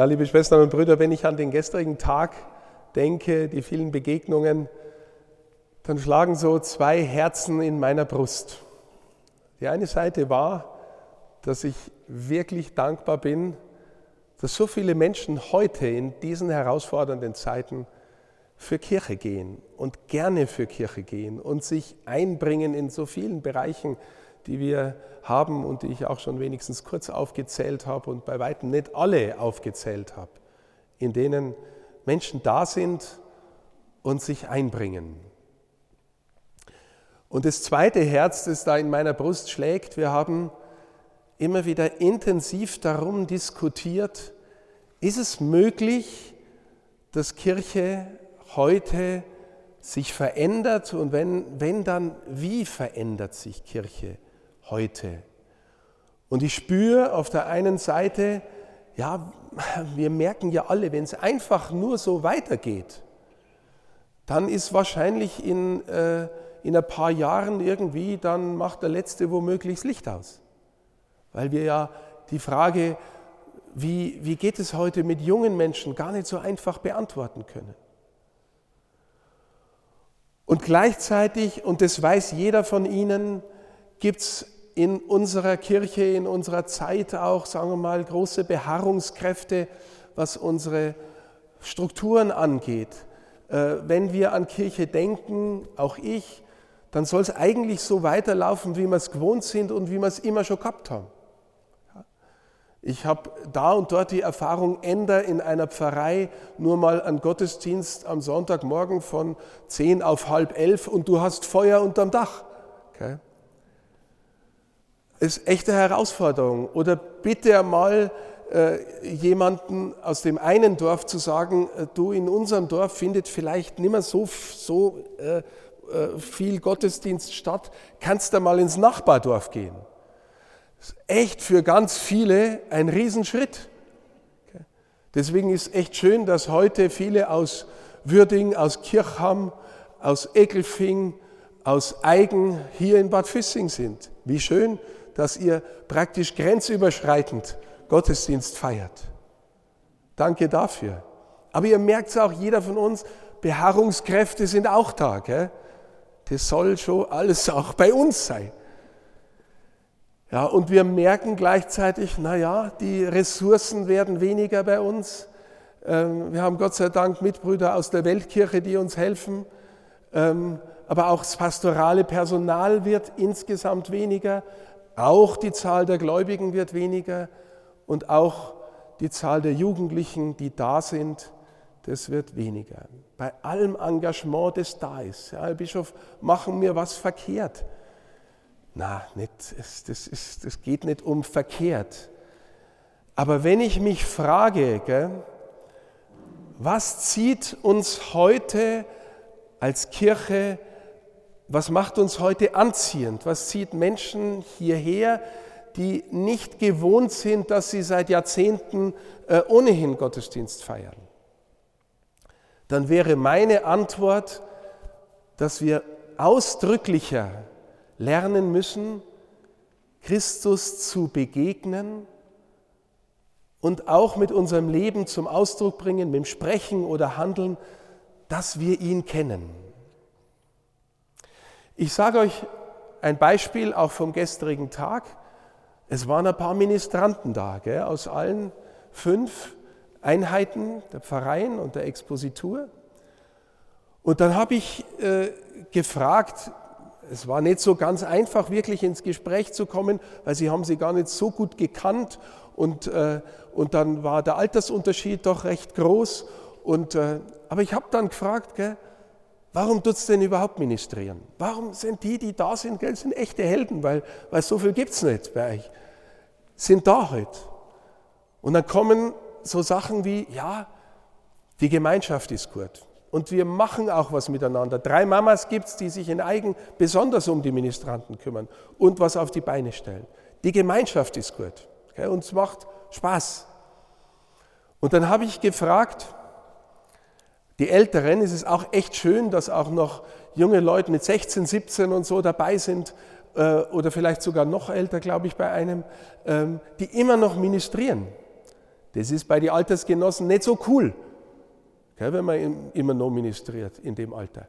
Ja, liebe Schwestern und Brüder, wenn ich an den gestrigen Tag denke, die vielen Begegnungen, dann schlagen so zwei Herzen in meiner Brust. Die eine Seite war, dass ich wirklich dankbar bin, dass so viele Menschen heute in diesen herausfordernden Zeiten für Kirche gehen und gerne für Kirche gehen und sich einbringen in so vielen Bereichen, die wir haben und die ich auch schon wenigstens kurz aufgezählt habe und bei weitem nicht alle aufgezählt habe, in denen Menschen da sind und sich einbringen. Und das zweite Herz, das da in meiner Brust schlägt, wir haben immer wieder intensiv darum diskutiert, ist es möglich, dass Kirche heute sich verändert und wenn, wenn dann, wie verändert sich Kirche heute? Und ich spüre auf der einen Seite, ja, wir merken ja alle, wenn es einfach nur so weitergeht, dann ist wahrscheinlich in, äh, in ein paar Jahren irgendwie, dann macht der Letzte womöglich das Licht aus. Weil wir ja die Frage, wie, wie geht es heute mit jungen Menschen, gar nicht so einfach beantworten können. Und gleichzeitig, und das weiß jeder von Ihnen, gibt es in unserer Kirche, in unserer Zeit auch, sagen wir mal, große Beharrungskräfte, was unsere Strukturen angeht. Äh, wenn wir an Kirche denken, auch ich, dann soll es eigentlich so weiterlaufen, wie wir es gewohnt sind und wie wir es immer schon gehabt haben. Ich habe da und dort die Erfahrung, änder in einer Pfarrei nur mal einen Gottesdienst am Sonntagmorgen von 10 auf halb elf und du hast Feuer unterm Dach. Okay? Ist echte Herausforderung. Oder bitte einmal äh, jemanden aus dem einen Dorf zu sagen, äh, du in unserem Dorf findet vielleicht nicht mehr so, so äh, äh, viel Gottesdienst statt, kannst du mal ins Nachbardorf gehen. Ist echt für ganz viele ein Riesenschritt. Deswegen ist echt schön, dass heute viele aus Würding, aus Kirchham, aus Eckelfing, aus Eigen hier in Bad Füssing sind. Wie schön, dass ihr praktisch grenzüberschreitend Gottesdienst feiert. Danke dafür. Aber ihr merkt es auch, jeder von uns, Beharrungskräfte sind auch da. Gell? Das soll schon alles auch bei uns sein. Ja, und wir merken gleichzeitig, naja, die Ressourcen werden weniger bei uns. Ähm, wir haben Gott sei Dank Mitbrüder aus der Weltkirche, die uns helfen. Ähm, aber auch das pastorale Personal wird insgesamt weniger. Auch die Zahl der Gläubigen wird weniger. Und auch die Zahl der Jugendlichen, die da sind, das wird weniger. Bei allem Engagement, das da ist. Ja, Herr Bischof, machen wir was verkehrt? Na, nicht, das, ist, das geht nicht um verkehrt. Aber wenn ich mich frage, gell, was zieht uns heute als Kirche, was macht uns heute anziehend? Was zieht Menschen hierher, die nicht gewohnt sind, dass sie seit Jahrzehnten äh, ohnehin Gottesdienst feiern? Dann wäre meine Antwort, dass wir ausdrücklicher lernen müssen, Christus zu begegnen und auch mit unserem Leben zum Ausdruck bringen, mit dem Sprechen oder Handeln, dass wir ihn kennen. Ich sage euch ein Beispiel auch vom gestrigen Tag. Es waren ein paar Ministranten da, gell, aus allen fünf Einheiten der Pfarreien und der Expositur. Und dann habe ich äh, gefragt, es war nicht so ganz einfach, wirklich ins Gespräch zu kommen, weil sie haben sie gar nicht so gut gekannt und, äh, und dann war der Altersunterschied doch recht groß. Und, äh, aber ich habe dann gefragt, gell, warum tut es denn überhaupt ministrieren? Warum sind die, die da sind, gell, sind echte Helden, weil, weil so viel gibt es nicht bei euch, sind da heute. Und dann kommen so Sachen wie, ja, die Gemeinschaft ist gut und wir machen auch was miteinander. Drei Mamas gibt es, die sich in Eigen besonders um die Ministranten kümmern und was auf die Beine stellen. Die Gemeinschaft ist gut und es macht Spaß. Und dann habe ich gefragt, die Älteren, es ist auch echt schön, dass auch noch junge Leute mit 16, 17 und so dabei sind äh, oder vielleicht sogar noch älter, glaube ich, bei einem, ähm, die immer noch ministrieren, Das ist bei den Altersgenossen nicht so cool, wenn man immer noch ministriert in dem Alter.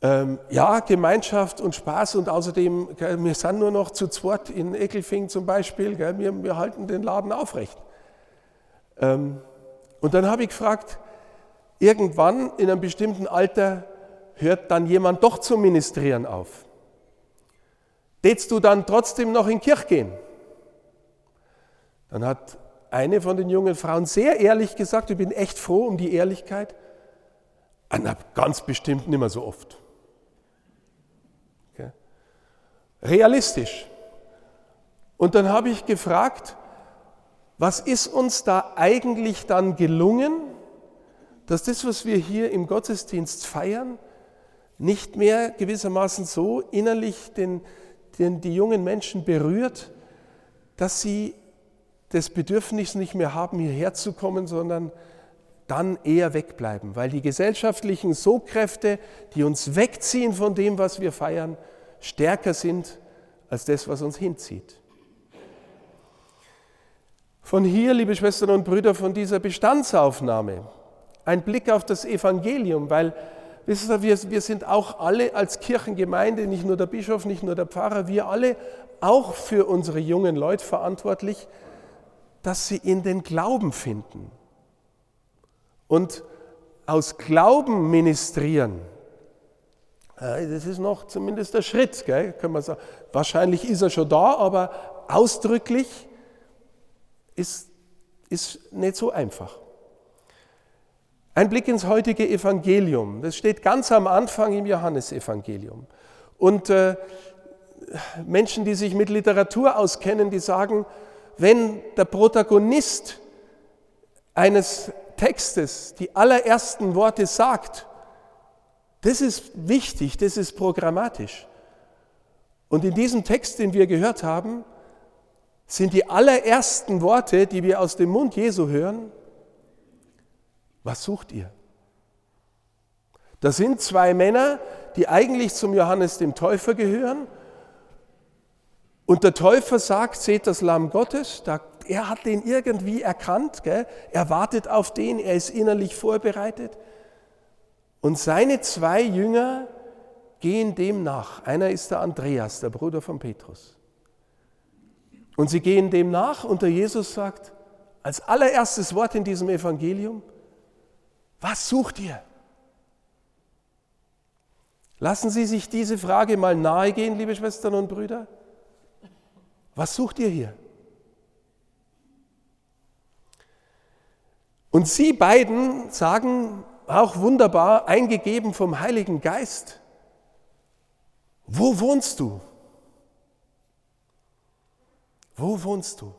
Ähm, ja, Gemeinschaft und Spaß und außerdem, wir sind nur noch zu zweit in Eckelfing zum Beispiel, wir halten den Laden aufrecht. Ähm, und dann habe ich gefragt, irgendwann in einem bestimmten Alter hört dann jemand doch zu ministrieren auf. Tätst du dann trotzdem noch in Kirche gehen? Dann hat eine von den jungen Frauen sehr ehrlich gesagt, ich bin echt froh um die Ehrlichkeit, Anna, ganz bestimmt nicht mehr so oft. Okay. Realistisch. Und dann habe ich gefragt, was ist uns da eigentlich dann gelungen, dass das, was wir hier im Gottesdienst feiern, nicht mehr gewissermaßen so innerlich den, den, die jungen Menschen berührt, dass sie das Bedürfnis nicht mehr haben, hierher zu kommen, sondern dann eher wegbleiben, weil die gesellschaftlichen Sogkräfte, die uns wegziehen von dem, was wir feiern, stärker sind als das, was uns hinzieht. Von hier, liebe Schwestern und Brüder, von dieser Bestandsaufnahme, ein Blick auf das Evangelium, weil wissen Sie, wir, wir sind auch alle als Kirchengemeinde, nicht nur der Bischof, nicht nur der Pfarrer, wir alle auch für unsere jungen Leute verantwortlich, dass sie in den Glauben finden. Und aus Glauben ministrieren, das ist noch zumindest der Schritt, gell? Können wir sagen. Wahrscheinlich ist er schon da, aber ausdrücklich ist, ist nicht so einfach. Ein Blick ins heutige Evangelium, das steht ganz am Anfang im Johannesevangelium. Und äh, Menschen, die sich mit Literatur auskennen, die sagen, wenn der Protagonist eines Textes die allerersten Worte sagt, das ist wichtig, das ist programmatisch. Und in diesem Text, den wir gehört haben, sind die allerersten Worte, die wir aus dem Mund Jesu hören, was sucht ihr? Das sind zwei Männer, die eigentlich zum Johannes dem Täufer gehören. Und der Täufer sagt, seht das Lamm Gottes, er hat den irgendwie erkannt, gell? er wartet auf den, er ist innerlich vorbereitet. Und seine zwei Jünger gehen dem nach. Einer ist der Andreas, der Bruder von Petrus. Und sie gehen dem nach und der Jesus sagt, als allererstes Wort in diesem Evangelium, was sucht ihr? Lassen Sie sich diese Frage mal nahegehen, liebe Schwestern und Brüder. Was sucht ihr hier? Und Sie beiden sagen auch wunderbar, eingegeben vom Heiligen Geist, wo wohnst du? Wo wohnst du?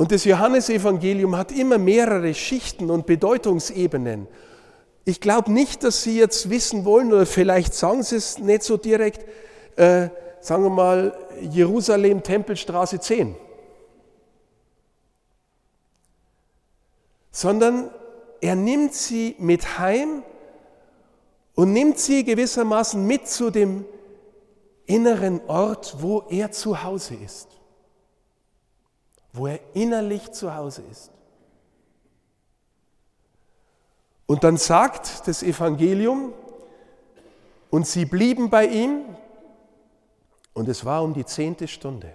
Und das Johannesevangelium hat immer mehrere Schichten und Bedeutungsebenen. Ich glaube nicht, dass Sie jetzt wissen wollen, oder vielleicht sagen Sie es nicht so direkt, äh, sagen wir mal Jerusalem, Tempelstraße 10. Sondern er nimmt sie mit heim und nimmt sie gewissermaßen mit zu dem inneren Ort, wo er zu Hause ist, wo er innerlich zu Hause ist. Und dann sagt das Evangelium, und sie blieben bei ihm, und es war um die zehnte Stunde.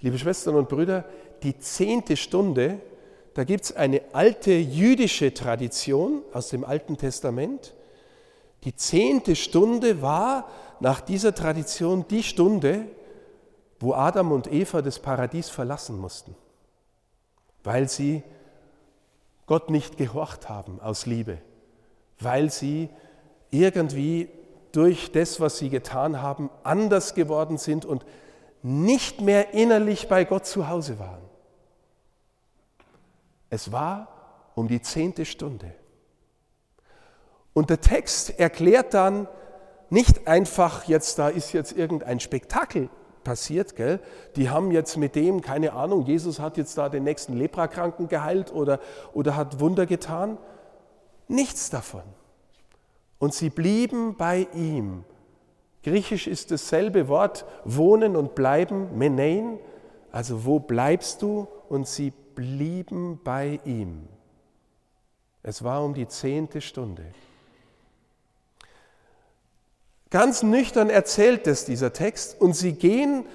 Liebe Schwestern und Brüder, die zehnte Stunde, da gibt es eine alte jüdische Tradition aus dem Alten Testament, die zehnte Stunde war nach dieser Tradition die Stunde, wo Adam und Eva das Paradies verlassen mussten, weil sie Gott nicht gehorcht haben aus Liebe, weil sie irgendwie durch das, was sie getan haben, anders geworden sind und nicht mehr innerlich bei Gott zu Hause waren. Es war um die zehnte Stunde. Und der Text erklärt dann nicht einfach, jetzt da ist jetzt irgendein Spektakel passiert, gell? Die haben jetzt mit dem, keine Ahnung, Jesus hat jetzt da den nächsten Leprakranken geheilt oder, oder hat Wunder getan. Nichts davon. Und sie blieben bei ihm Griechisch ist dasselbe Wort wohnen und bleiben, menein, also wo bleibst du? Und sie blieben bei ihm. Es war um die zehnte Stunde. Ganz nüchtern erzählt es dieser Text und sie gehen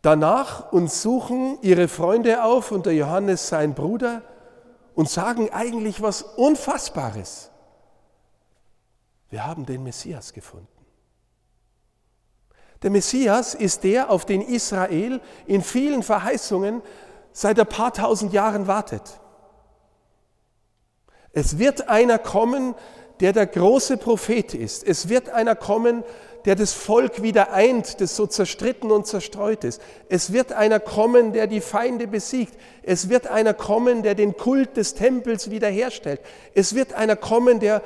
danach und suchen ihre Freunde auf und der Johannes sein Bruder und sagen eigentlich was Unfassbares. Wir haben den Messias gefunden. Der Messias ist der, auf den Israel in vielen Verheißungen seit ein paar tausend Jahren wartet. Es wird einer kommen, der der große Prophet ist. Es wird einer kommen, der das Volk wieder eint, das so zerstritten und zerstreut ist. Es wird einer kommen, der die Feinde besiegt. Es wird einer kommen, der den Kult des Tempels wiederherstellt. Es wird einer kommen, der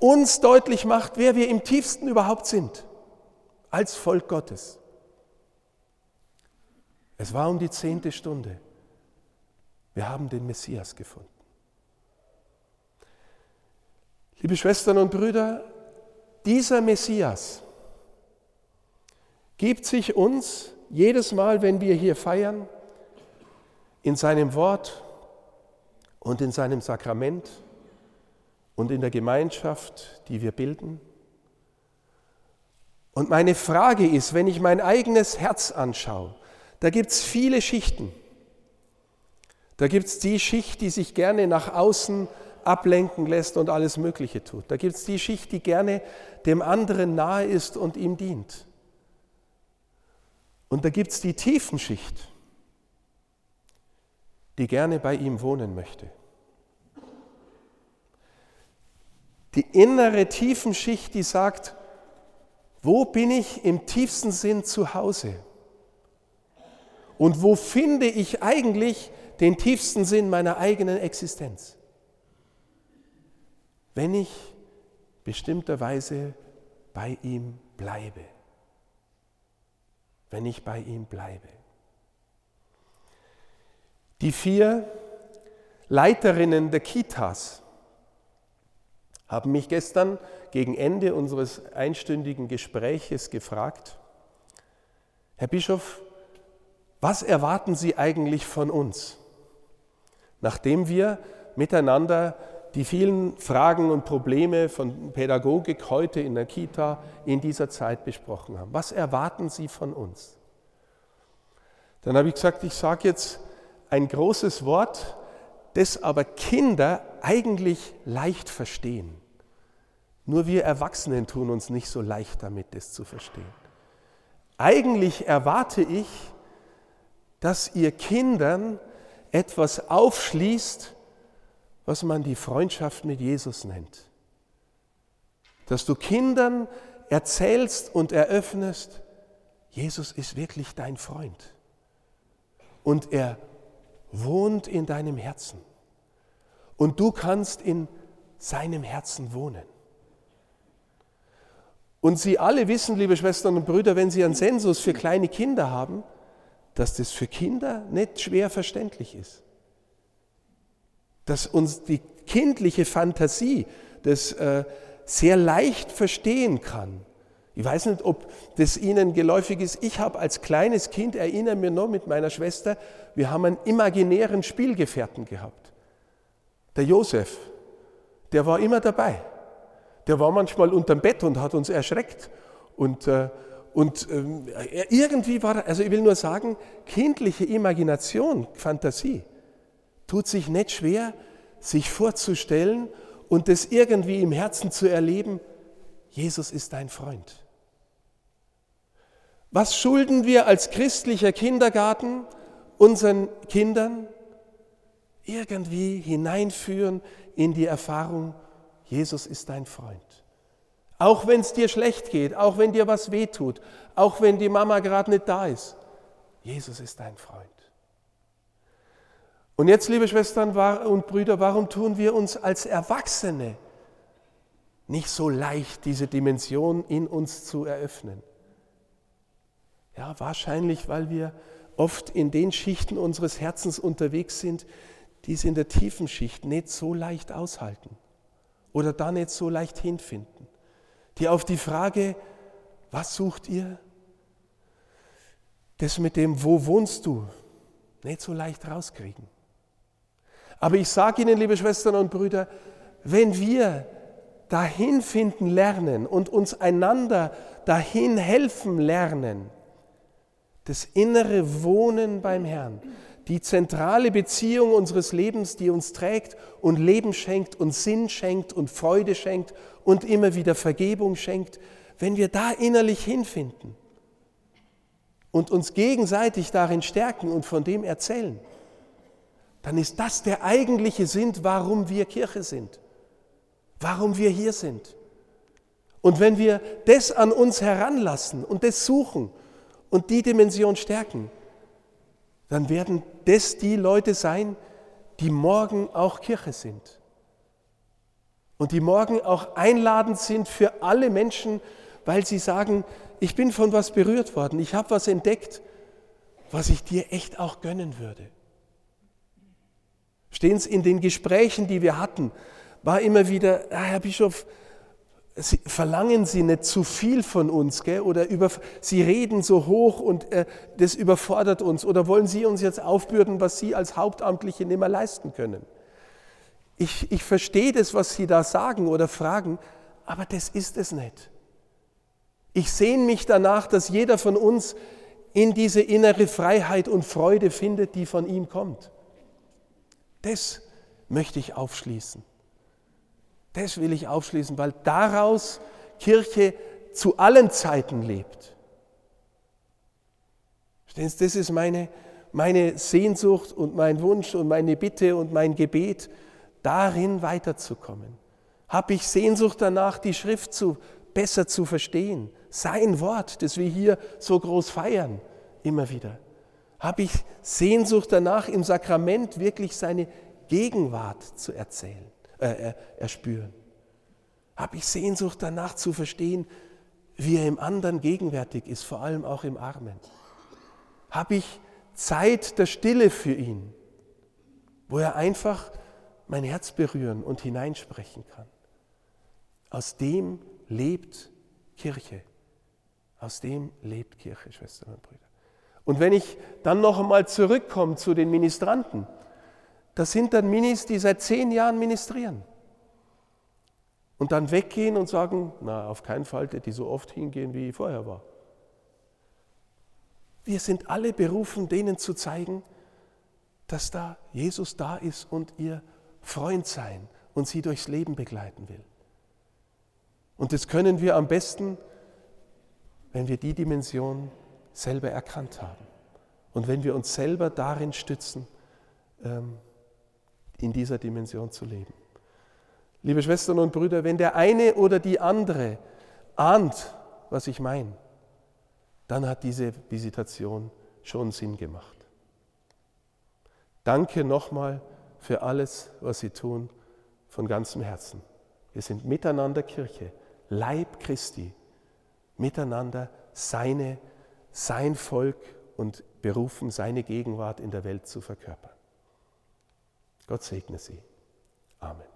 uns deutlich macht, wer wir im tiefsten überhaupt sind, als Volk Gottes. Es war um die zehnte Stunde. Wir haben den Messias gefunden. Liebe Schwestern und Brüder, dieser Messias gibt sich uns jedes Mal, wenn wir hier feiern, in seinem Wort und in seinem Sakrament und in der Gemeinschaft, die wir bilden. Und meine Frage ist, wenn ich mein eigenes Herz anschaue, da gibt es viele Schichten. Da gibt es die Schicht, die sich gerne nach außen ablenken lässt und alles Mögliche tut. Da gibt es die Schicht, die gerne dem anderen nahe ist und ihm dient. Und da gibt es die Tiefenschicht, die gerne bei ihm wohnen möchte. Die innere Tiefenschicht, die sagt, wo bin ich im tiefsten Sinn zu Hause? Und wo finde ich eigentlich den tiefsten Sinn meiner eigenen Existenz? Wenn ich bestimmterweise bei ihm bleibe. Wenn ich bei ihm bleibe. Die vier Leiterinnen der Kitas haben mich gestern gegen Ende unseres einstündigen Gespräches gefragt, Herr Bischof, was erwarten Sie eigentlich von uns, nachdem wir miteinander die vielen Fragen und Probleme von Pädagogik heute in der Kita in dieser Zeit besprochen haben. Was erwarten Sie von uns? Dann habe ich gesagt, ich sage jetzt ein großes Wort, das aber Kinder eigentlich leicht verstehen. Nur wir Erwachsenen tun uns nicht so leicht damit, das zu verstehen. Eigentlich erwarte ich, dass ihr Kindern etwas aufschließt, was man die Freundschaft mit Jesus nennt. Dass du Kindern erzählst und eröffnest, Jesus ist wirklich dein Freund. Und er wohnt in deinem Herzen. Und du kannst in seinem Herzen wohnen. Und Sie alle wissen, liebe Schwestern und Brüder, wenn Sie einen Sensus für kleine Kinder haben, dass das für Kinder nicht schwer verständlich ist dass uns die kindliche Fantasie das äh, sehr leicht verstehen kann. Ich weiß nicht, ob das Ihnen geläufig ist. Ich habe als kleines Kind, erinnere mich noch mit meiner Schwester, wir haben einen imaginären Spielgefährten gehabt. Der Josef, der war immer dabei. Der war manchmal unterm Bett und hat uns erschreckt. Und, äh, und äh, irgendwie war also ich will nur sagen, kindliche Imagination, Fantasie, tut sich nicht schwer, sich vorzustellen und das irgendwie im Herzen zu erleben, Jesus ist dein Freund. Was schulden wir als christlicher Kindergarten unseren Kindern? Irgendwie hineinführen in die Erfahrung, Jesus ist dein Freund. Auch wenn es dir schlecht geht, auch wenn dir was wehtut, auch wenn die Mama gerade nicht da ist, Jesus ist dein Freund. Und jetzt, liebe Schwestern und Brüder, warum tun wir uns als Erwachsene nicht so leicht, diese Dimension in uns zu eröffnen? Ja, wahrscheinlich, weil wir oft in den Schichten unseres Herzens unterwegs sind, die es in der tiefen Schicht nicht so leicht aushalten oder da nicht so leicht hinfinden. Die auf die Frage, Was sucht ihr? Das mit dem, wo wohnst du, nicht so leicht rauskriegen. Aber ich sage Ihnen, liebe Schwestern und Brüder, wenn wir dahin finden lernen und uns einander dahin helfen lernen, das innere Wohnen beim Herrn, die zentrale Beziehung unseres Lebens, die uns trägt und Leben schenkt und Sinn schenkt und Freude schenkt und immer wieder Vergebung schenkt, wenn wir da innerlich hinfinden und uns gegenseitig darin stärken und von dem erzählen, dann ist das der eigentliche Sinn, warum wir Kirche sind, warum wir hier sind. Und wenn wir das an uns heranlassen und das suchen und die Dimension stärken, dann werden das die Leute sein, die morgen auch Kirche sind. Und die morgen auch einladend sind für alle Menschen, weil sie sagen, ich bin von was berührt worden, ich habe was entdeckt, was ich dir echt auch gönnen würde. Stehen Sie in den Gesprächen, die wir hatten, war immer wieder, ah, Herr Bischof, Sie, verlangen Sie nicht zu viel von uns, gell? oder über, Sie reden so hoch und äh, das überfordert uns, oder wollen Sie uns jetzt aufbürden, was Sie als Hauptamtliche nicht mehr leisten können? Ich, ich verstehe das, was Sie da sagen oder fragen, aber das ist es nicht. Ich sehne mich danach, dass jeder von uns in diese innere Freiheit und Freude findet, die von ihm kommt. Das möchte ich aufschließen. Das will ich aufschließen, weil daraus Kirche zu allen Zeiten lebt. Das ist meine, meine Sehnsucht und mein Wunsch und meine Bitte und mein Gebet, darin weiterzukommen. Habe ich Sehnsucht danach, die Schrift zu, besser zu verstehen, sein Wort, das wir hier so groß feiern, immer wieder. Habe ich Sehnsucht danach, im Sakrament wirklich seine Gegenwart zu erzählen äh, erspüren? Habe ich Sehnsucht danach zu verstehen, wie er im anderen gegenwärtig ist, vor allem auch im Armen? Habe ich Zeit der Stille für ihn, wo er einfach mein Herz berühren und hineinsprechen kann? Aus dem lebt Kirche. Aus dem lebt Kirche, Schwestern und Brüder. Und wenn ich dann noch einmal zurückkomme zu den Ministranten, das sind dann Minis, die seit zehn Jahren ministrieren. Und dann weggehen und sagen, na, auf keinen Fall, die so oft hingehen, wie ich vorher war. Wir sind alle berufen, denen zu zeigen, dass da Jesus da ist und ihr Freund sein und sie durchs Leben begleiten will. Und das können wir am besten, wenn wir die Dimension selber erkannt haben und wenn wir uns selber darin stützen, ähm, in dieser Dimension zu leben. Liebe Schwestern und Brüder, wenn der eine oder die andere ahnt, was ich meine, dann hat diese Visitation schon Sinn gemacht. Danke nochmal für alles, was Sie tun, von ganzem Herzen. Wir sind miteinander Kirche, Leib Christi, miteinander seine, sein Volk und berufen, seine Gegenwart in der Welt zu verkörpern. Gott segne Sie. Amen.